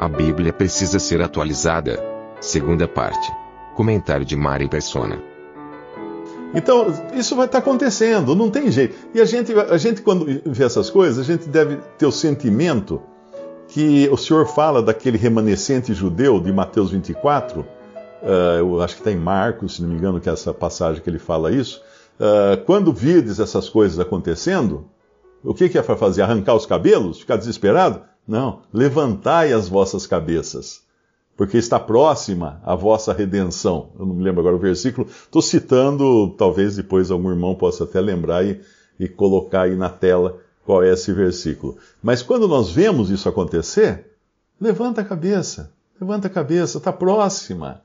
A Bíblia precisa ser atualizada. Segunda parte. Comentário de Mari Persona. Então, isso vai estar acontecendo, não tem jeito. E a gente, a gente, quando vê essas coisas, a gente deve ter o sentimento que o Senhor fala daquele remanescente judeu de Mateus 24, uh, eu acho que está em Marcos, se não me engano, que é essa passagem que ele fala isso. Uh, quando virdes essas coisas acontecendo, o que, que é para fazer? Arrancar os cabelos? Ficar desesperado? Não. Levantai as vossas cabeças, porque está próxima a vossa redenção. Eu não me lembro agora o versículo. Estou citando, talvez depois algum irmão possa até lembrar e, e colocar aí na tela qual é esse versículo. Mas quando nós vemos isso acontecer, levanta a cabeça, levanta a cabeça, está próxima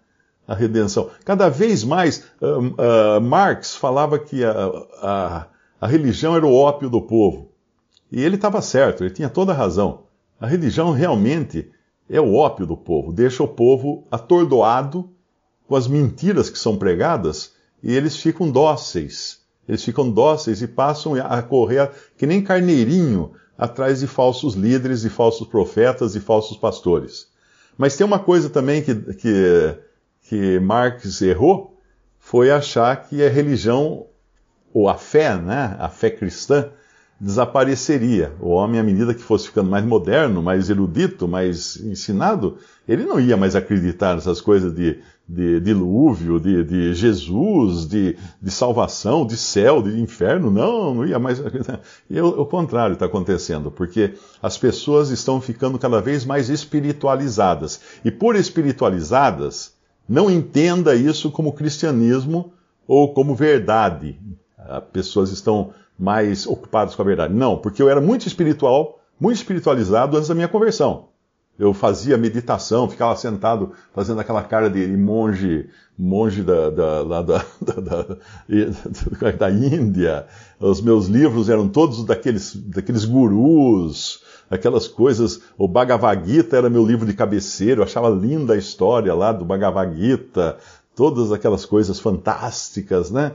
a redenção. Cada vez mais, uh, uh, Marx falava que a, a, a religião era o ópio do povo. E ele estava certo, ele tinha toda a razão. A religião realmente é o ópio do povo, deixa o povo atordoado com as mentiras que são pregadas e eles ficam dóceis eles ficam dóceis e passam a correr que nem carneirinho atrás de falsos líderes e falsos profetas e falsos pastores. Mas tem uma coisa também que, que, que Marx errou, foi achar que a religião, ou a fé, né, a fé cristã, desapareceria. O homem, à medida que fosse ficando mais moderno, mais erudito, mais ensinado, ele não ia mais acreditar nessas coisas de, de dilúvio, de, de Jesus, de, de, salvação, de céu, de inferno. Não, não ia mais. E o, o contrário está acontecendo, porque as pessoas estão ficando cada vez mais espiritualizadas. E por espiritualizadas, não entenda isso como cristianismo ou como verdade. As pessoas estão mais ocupados com a verdade. Não, porque eu era muito espiritual, muito espiritualizado antes da minha conversão. Eu fazia meditação, ficava sentado fazendo aquela cara de monge, monge da, da, da, da, da, Índia. Os meus livros eram todos daqueles, daqueles gurus, aquelas coisas. O Bhagavad Gita era meu livro de cabeceira, eu achava linda a história lá do Bhagavad Gita, todas aquelas coisas fantásticas, né?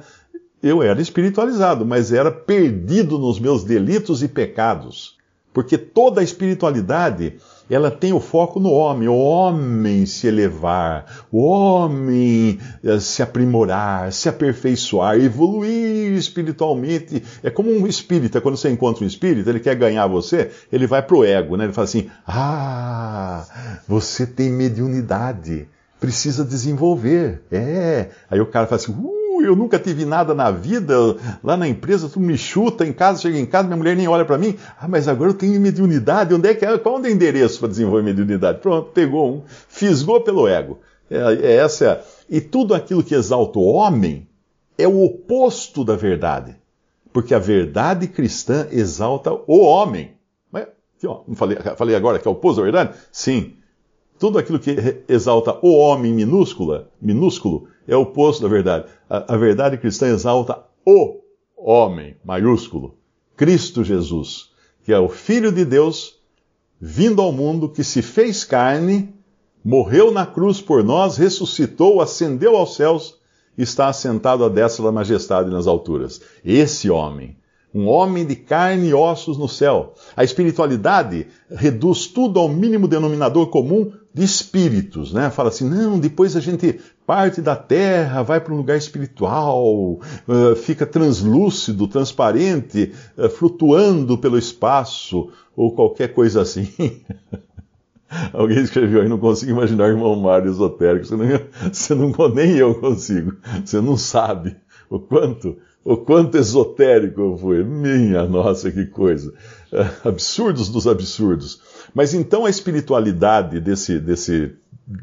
Eu era espiritualizado, mas era perdido nos meus delitos e pecados. Porque toda a espiritualidade, ela tem o foco no homem, o homem se elevar, o homem eh, se aprimorar, se aperfeiçoar, evoluir espiritualmente. É como um espírita, quando você encontra um espírita, ele quer ganhar você, ele vai pro ego, né? Ele fala assim: "Ah, você tem mediunidade, precisa desenvolver". É. Aí o cara fala assim: uh, eu nunca tive nada na vida, lá na empresa tu me chuta, em casa, chega em casa, minha mulher nem olha para mim. Ah, mas agora eu tenho mediunidade, onde é que é? Qual é o endereço para desenvolver mediunidade? Pronto, pegou um, fisgou pelo ego. É, é essa E tudo aquilo que exalta o homem é o oposto da verdade. Porque a verdade cristã exalta o homem. Mas, ó, falei, falei agora que é o oposto da verdade? Sim. Tudo aquilo que exalta o homem minúscula, minúsculo é o oposto da verdade. A, a verdade cristã exalta o homem, maiúsculo, Cristo Jesus, que é o Filho de Deus, vindo ao mundo, que se fez carne, morreu na cruz por nós, ressuscitou, ascendeu aos céus, está assentado à destra da majestade nas alturas. Esse homem, um homem de carne e ossos no céu. A espiritualidade reduz tudo ao mínimo denominador comum de espíritos, né? Fala assim, não, depois a gente parte da terra, vai para um lugar espiritual, fica translúcido, transparente, flutuando pelo espaço, ou qualquer coisa assim. Alguém escreveu aí, não consigo imaginar irmão Mário esotérico. Você não, você não, nem eu consigo. Você não sabe o quanto, o quanto esotérico eu fui. Minha nossa, que coisa. Absurdos dos absurdos. Mas então a espiritualidade desse, desse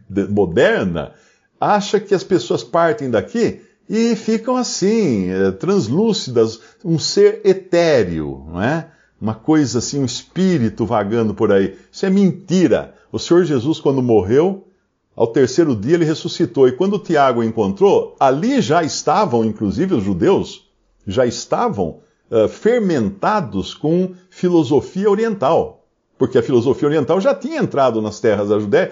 de, moderna acha que as pessoas partem daqui e ficam assim, é, translúcidas, um ser etéreo, não é? uma coisa assim, um espírito vagando por aí. Isso é mentira. O Senhor Jesus, quando morreu, ao terceiro dia ele ressuscitou. E quando Tiago encontrou, ali já estavam, inclusive os judeus, já estavam uh, fermentados com filosofia oriental. Porque a filosofia oriental já tinha entrado nas terras da Judéia.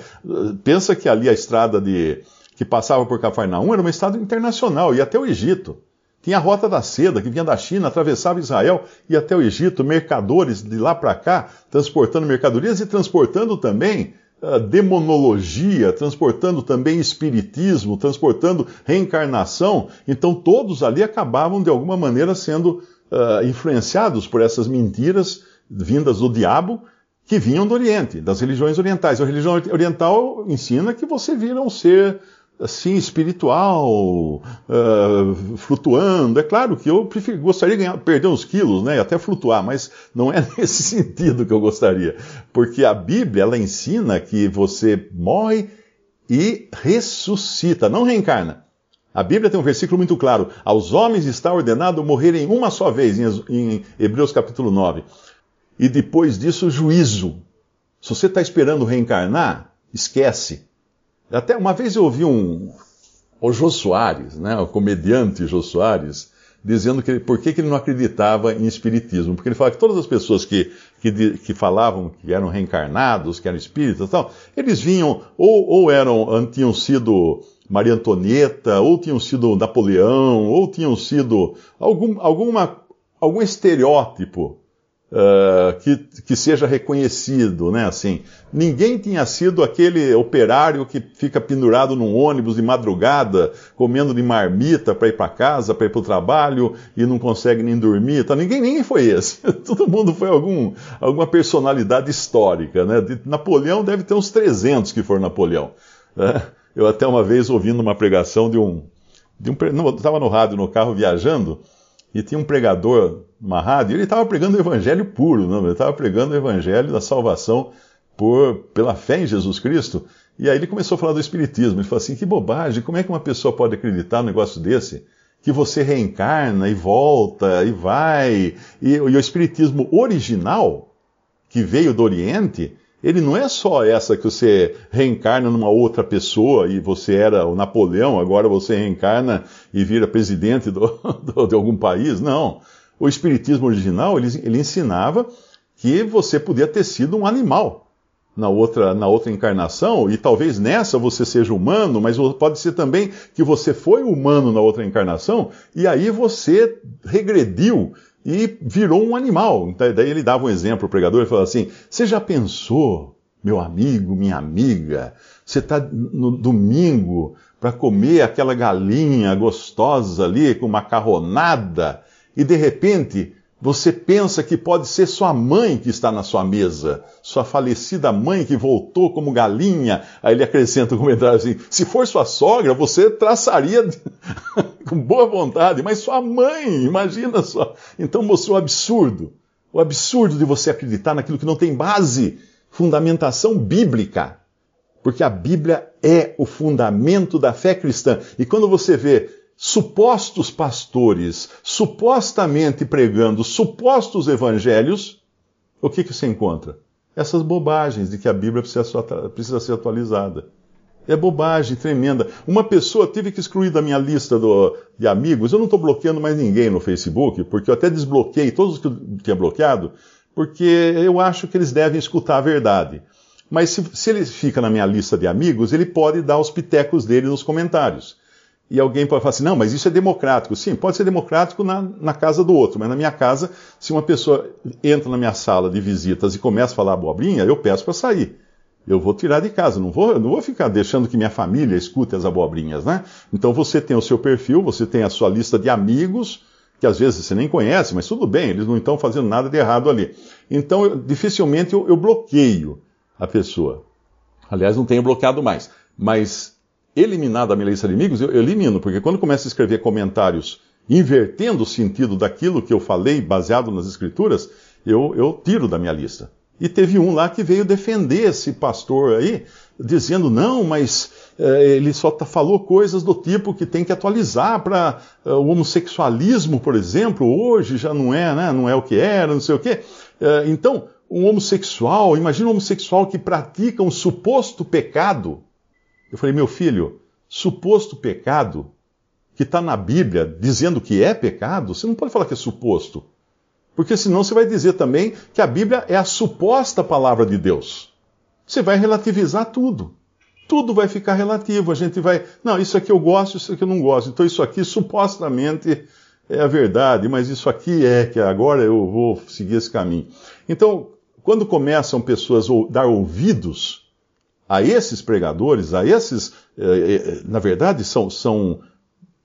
Pensa que ali a estrada de, que passava por Cafarnaum era uma estrada internacional, ia até o Egito. Tinha a Rota da Seda, que vinha da China, atravessava Israel, ia até o Egito, mercadores de lá para cá, transportando mercadorias e transportando também uh, demonologia, transportando também espiritismo, transportando reencarnação. Então todos ali acabavam, de alguma maneira, sendo uh, influenciados por essas mentiras vindas do diabo que vinham do Oriente, das religiões orientais. A religião oriental ensina que você vira um ser assim espiritual, uh, flutuando. É claro que eu prefiro, gostaria de ganhar, perder uns quilos, né, até flutuar, mas não é nesse sentido que eu gostaria, porque a Bíblia ela ensina que você morre e ressuscita, não reencarna. A Bíblia tem um versículo muito claro: aos homens está ordenado morrerem uma só vez, em Hebreus capítulo 9. E depois disso, juízo. Se você está esperando reencarnar, esquece. Até uma vez eu ouvi um, o Jô Soares, né, o comediante Jô Soares, dizendo que por que, que, ele não acreditava em espiritismo. Porque ele fala que todas as pessoas que, que, que falavam que eram reencarnados, que eram espíritas e tal, eles vinham, ou, ou eram, tinham sido Maria Antonieta, ou tinham sido Napoleão, ou tinham sido algum, alguma, algum estereótipo Uh, que, que, seja reconhecido, né? Assim, ninguém tinha sido aquele operário que fica pendurado num ônibus de madrugada, comendo de marmita para ir para casa, para ir para o trabalho e não consegue nem dormir. Tá? Ninguém, ninguém foi esse. Todo mundo foi algum, alguma personalidade histórica, né? De, Napoleão deve ter uns 300 que foram Napoleão. Né? Eu até uma vez ouvindo uma pregação de um, de um, não, estava no rádio no carro viajando e tinha um pregador numa rádio, e ele estava pregando o evangelho puro, não? ele estava pregando o evangelho da salvação por, pela fé em Jesus Cristo. E aí ele começou a falar do Espiritismo. Ele falou assim: que bobagem, como é que uma pessoa pode acreditar num negócio desse? Que você reencarna e volta e vai. E, e o Espiritismo original, que veio do Oriente, ele não é só essa que você reencarna numa outra pessoa e você era o Napoleão, agora você reencarna e vira presidente do, do, de algum país. Não. O Espiritismo original, ele, ele ensinava que você podia ter sido um animal na outra, na outra encarnação, e talvez nessa você seja humano, mas pode ser também que você foi humano na outra encarnação, e aí você regrediu e virou um animal. Então, daí ele dava um exemplo, o pregador, ele falou assim: Você já pensou, meu amigo, minha amiga, você está no domingo para comer aquela galinha gostosa ali com macarronada e de repente você pensa que pode ser sua mãe que está na sua mesa, sua falecida mãe que voltou como galinha. Aí ele acrescenta um comentário assim: se for sua sogra, você traçaria com boa vontade, mas sua mãe, imagina só. Então mostrou o absurdo, o absurdo de você acreditar naquilo que não tem base, fundamentação bíblica. Porque a Bíblia é o fundamento da fé cristã. E quando você vê supostos pastores, supostamente pregando supostos evangelhos, o que, que você encontra? Essas bobagens de que a Bíblia precisa, ser atualizada. É bobagem tremenda. Uma pessoa teve que excluir da minha lista do, de amigos. Eu não estou bloqueando mais ninguém no Facebook, porque eu até desbloqueei todos os que tinha bloqueado, porque eu acho que eles devem escutar a verdade. Mas se, se ele fica na minha lista de amigos, ele pode dar os pitecos dele nos comentários. E alguém pode falar assim, não, mas isso é democrático. Sim, pode ser democrático na, na casa do outro, mas na minha casa, se uma pessoa entra na minha sala de visitas e começa a falar abobrinha, eu peço para sair. Eu vou tirar de casa, não vou, não vou ficar deixando que minha família escute as abobrinhas, né? Então você tem o seu perfil, você tem a sua lista de amigos, que às vezes você nem conhece, mas tudo bem, eles não estão fazendo nada de errado ali. Então, eu, dificilmente eu, eu bloqueio a pessoa. Aliás, não tenho bloqueado mais. Mas eliminar da minha lista de amigos, eu, elimino, porque quando começo a escrever comentários invertendo o sentido daquilo que eu falei baseado nas escrituras, eu, eu tiro da minha lista. E teve um lá que veio defender esse pastor aí, dizendo, não, mas eh, ele só tá, falou coisas do tipo que tem que atualizar para eh, o homossexualismo, por exemplo, hoje já não é, né, não é o que era, não sei o quê. Uh, então, um homossexual, imagina um homossexual que pratica um suposto pecado. Eu falei, meu filho, suposto pecado que está na Bíblia dizendo que é pecado, você não pode falar que é suposto. Porque senão você vai dizer também que a Bíblia é a suposta palavra de Deus. Você vai relativizar tudo. Tudo vai ficar relativo. A gente vai. Não, isso aqui eu gosto, isso aqui eu não gosto. Então isso aqui supostamente é a verdade, mas isso aqui é que agora eu vou seguir esse caminho. Então, quando começam pessoas a dar ouvidos a esses pregadores, a esses, eh, eh, na verdade, são, são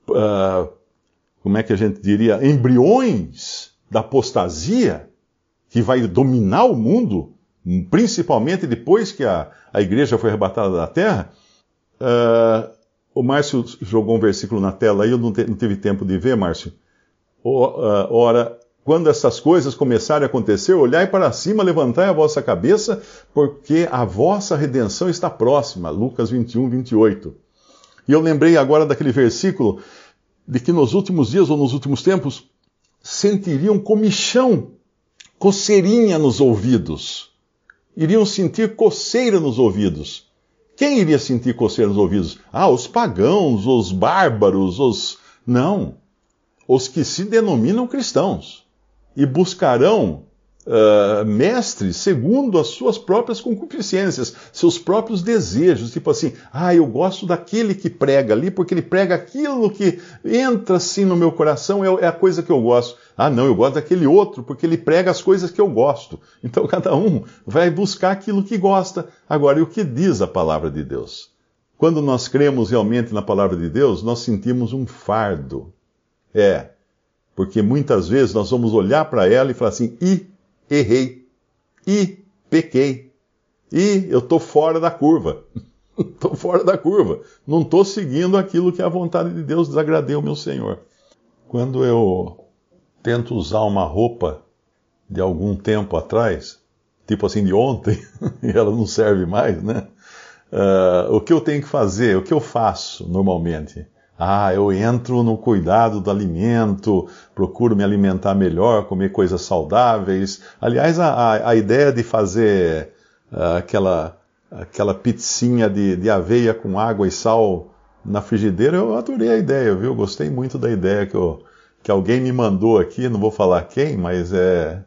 uh, como é que a gente diria, embriões da apostasia que vai dominar o mundo, principalmente depois que a, a igreja foi arrebatada da terra. Uh, o Márcio jogou um versículo na tela aí, eu não, te, não tive tempo de ver, Márcio. ora, quando essas coisas começarem a acontecer, olhai para cima, levantai a vossa cabeça, porque a vossa redenção está próxima. Lucas 21, 28. E eu lembrei agora daquele versículo de que nos últimos dias ou nos últimos tempos sentiriam comichão, coceirinha nos ouvidos. Iriam sentir coceira nos ouvidos. Quem iria sentir coceira nos ouvidos? Ah, os pagãos, os bárbaros, os. Não. Os que se denominam cristãos e buscarão uh, mestres segundo as suas próprias concupiscências, seus próprios desejos. Tipo assim, ah, eu gosto daquele que prega ali, porque ele prega aquilo que entra assim no meu coração, é, é a coisa que eu gosto. Ah, não, eu gosto daquele outro, porque ele prega as coisas que eu gosto. Então cada um vai buscar aquilo que gosta. Agora, e o que diz a palavra de Deus? Quando nós cremos realmente na palavra de Deus, nós sentimos um fardo. É, porque muitas vezes nós vamos olhar para ela e falar assim: e errei, e pequei, e eu estou fora da curva. Estou fora da curva. Não estou seguindo aquilo que é a vontade de Deus, desagradei o meu Senhor. Quando eu tento usar uma roupa de algum tempo atrás, tipo assim de ontem, e ela não serve mais, né? Uh, o que eu tenho que fazer, o que eu faço normalmente? Ah, eu entro no cuidado do alimento, procuro me alimentar melhor, comer coisas saudáveis. Aliás, a, a ideia de fazer uh, aquela, aquela pizzinha de, de aveia com água e sal na frigideira, eu adorei a ideia, viu? Gostei muito da ideia que, eu, que alguém me mandou aqui, não vou falar quem, mas é,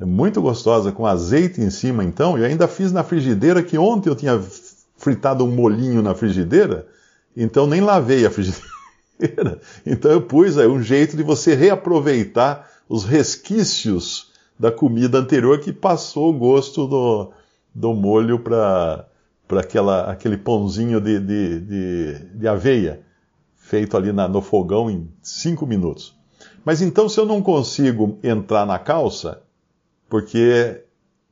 é muito gostosa, com azeite em cima então. E ainda fiz na frigideira, que ontem eu tinha fritado um molinho na frigideira, então nem lavei a frigideira. Então eu pus aí um jeito de você reaproveitar os resquícios da comida anterior que passou o gosto do, do molho para aquele pãozinho de, de, de, de, aveia, feito ali na, no fogão em cinco minutos. Mas então, se eu não consigo entrar na calça, porque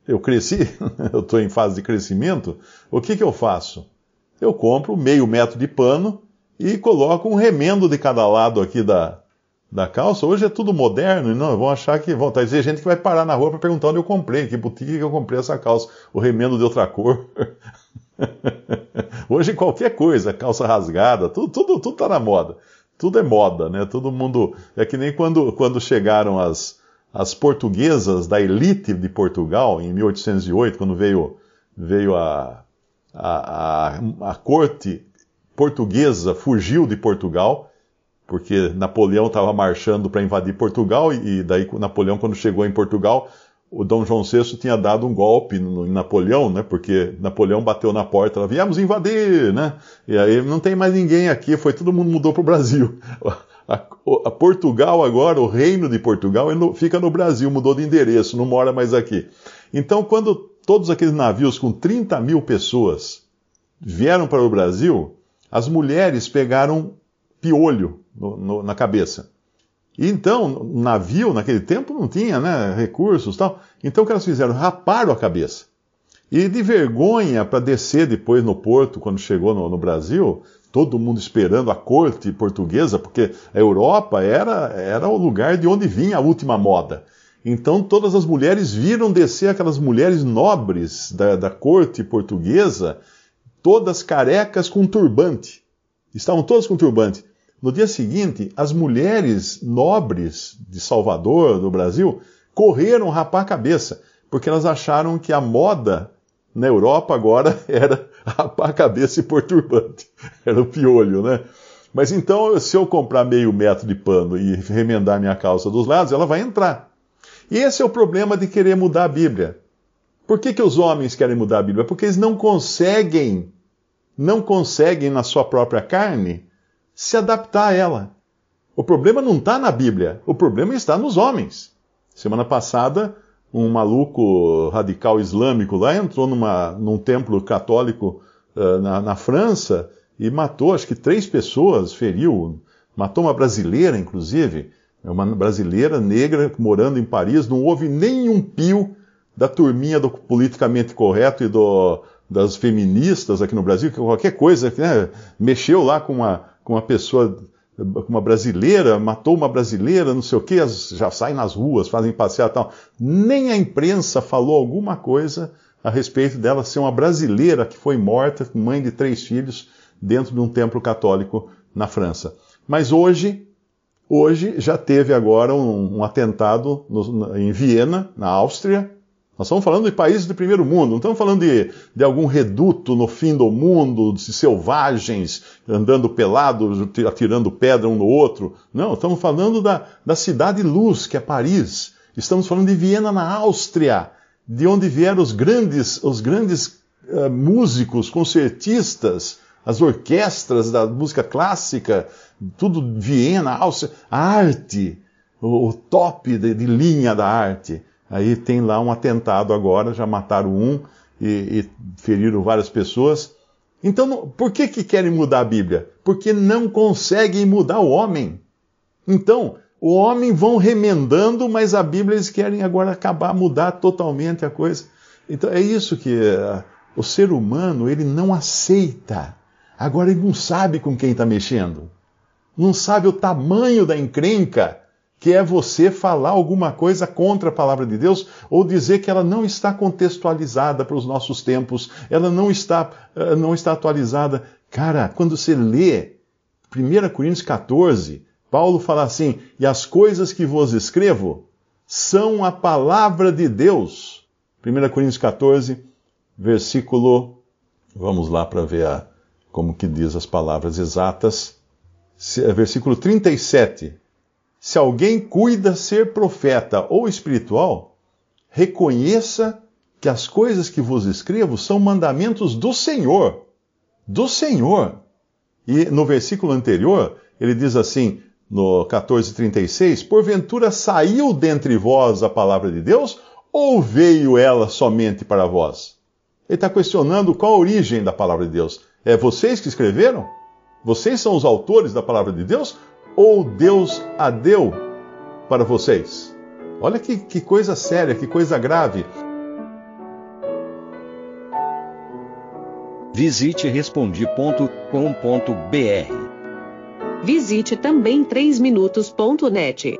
eu cresci, eu estou em fase de crescimento, o que, que eu faço? Eu compro meio metro de pano e coloco um remendo de cada lado aqui da, da calça. Hoje é tudo moderno, não, vão achar que vão tá, dizer gente que vai parar na rua para perguntar onde eu comprei, que boutique que eu comprei essa calça, o remendo de outra cor. Hoje qualquer coisa, calça rasgada, tudo, tudo, tudo tá na moda. Tudo é moda, né? Todo mundo. É que nem quando, quando chegaram as, as portuguesas da elite de Portugal, em 1808, quando veio, veio a, a, a, a corte portuguesa fugiu de Portugal, porque Napoleão estava marchando para invadir Portugal, e daí Napoleão, quando chegou em Portugal, o Dom João VI tinha dado um golpe em Napoleão, né? Porque Napoleão bateu na porta, viemos invadir, né? E aí não tem mais ninguém aqui, foi todo mundo mudou para o Brasil. A, a, Portugal agora, o reino de Portugal, fica no Brasil, mudou de endereço, não mora mais aqui. Então, quando todos aqueles navios com 30 mil pessoas vieram para o Brasil, as mulheres pegaram piolho no, no, na cabeça. E então, navio naquele tempo não tinha né, recursos tal. Então o que elas fizeram? Raparam a cabeça. E de vergonha para descer depois no porto, quando chegou no, no, Brasil, todo mundo esperando a corte portuguesa, porque a Europa era, era o lugar de onde vinha a última moda. Então todas as mulheres viram descer aquelas mulheres nobres da, da corte portuguesa todas carecas com turbante. Estavam todas com turbante. No dia seguinte, as mulheres nobres de Salvador, do Brasil, correram rapar a cabeça, porque elas acharam que a moda na Europa agora era a cabeça e pôr turbante. Era o piolho, né? Mas então, se eu comprar meio metro de pano e remendar minha calça dos lados, ela vai entrar. E esse é o problema de querer mudar a Bíblia. Por que, que os homens querem mudar a Bíblia? Porque eles não conseguem, não conseguem na sua própria carne se adaptar a ela. O problema não está na Bíblia, o problema está nos homens. Semana passada, um maluco radical islâmico lá entrou numa, num templo católico uh, na, na, França e matou, acho que três pessoas, feriu, matou uma brasileira, inclusive, uma brasileira negra morando em Paris, não houve nenhum pio da turminha do politicamente correto e do, das feministas aqui no Brasil, que qualquer coisa, né, mexeu lá com uma, com uma pessoa uma brasileira, matou uma brasileira, não sei o que, já saem nas ruas, fazem passear e tal. Nem a imprensa falou alguma coisa a respeito dela ser uma brasileira que foi morta, mãe de três filhos, dentro de um templo católico na França. Mas hoje, hoje já teve agora um, um atentado no, em Viena, na Áustria, nós estamos falando de países do primeiro mundo, não estamos falando de, de algum reduto no fim do mundo, de selvagens andando pelados, atirando pedra um no outro. Não, estamos falando da, da cidade luz, que é Paris. Estamos falando de Viena, na Áustria, de onde vieram os grandes, os grandes uh, músicos, concertistas, as orquestras da música clássica, tudo Viena, Áustria, a arte, o, o top de, de linha da arte. Aí tem lá um atentado agora, já mataram um e, e feriram várias pessoas. Então, por que, que querem mudar a Bíblia? Porque não conseguem mudar o homem. Então, o homem vão remendando, mas a Bíblia eles querem agora acabar, mudar totalmente a coisa. Então, é isso que uh, o ser humano, ele não aceita. Agora, ele não sabe com quem está mexendo. Não sabe o tamanho da encrenca que é você falar alguma coisa contra a palavra de Deus ou dizer que ela não está contextualizada para os nossos tempos, ela não está, eh, não está atualizada. Cara, quando você lê 1 Coríntios 14, Paulo fala assim: e as coisas que vos escrevo são a palavra de Deus. 1 Coríntios 14, versículo. Vamos lá para ver a, como que diz as palavras exatas. Versículo 37 se alguém cuida ser profeta ou espiritual, reconheça que as coisas que vos escrevo são mandamentos do Senhor. Do Senhor. E no versículo anterior, ele diz assim, no 14:36, porventura saiu dentre vós a palavra de Deus ou veio ela somente para vós? Ele está questionando qual a origem da palavra de Deus. É vocês que escreveram? Vocês são os autores da palavra de Deus? Ou Deus a deu para vocês? Olha que, que coisa séria, que coisa grave. Visite respondi.com.br. Visite também 3minutos.net.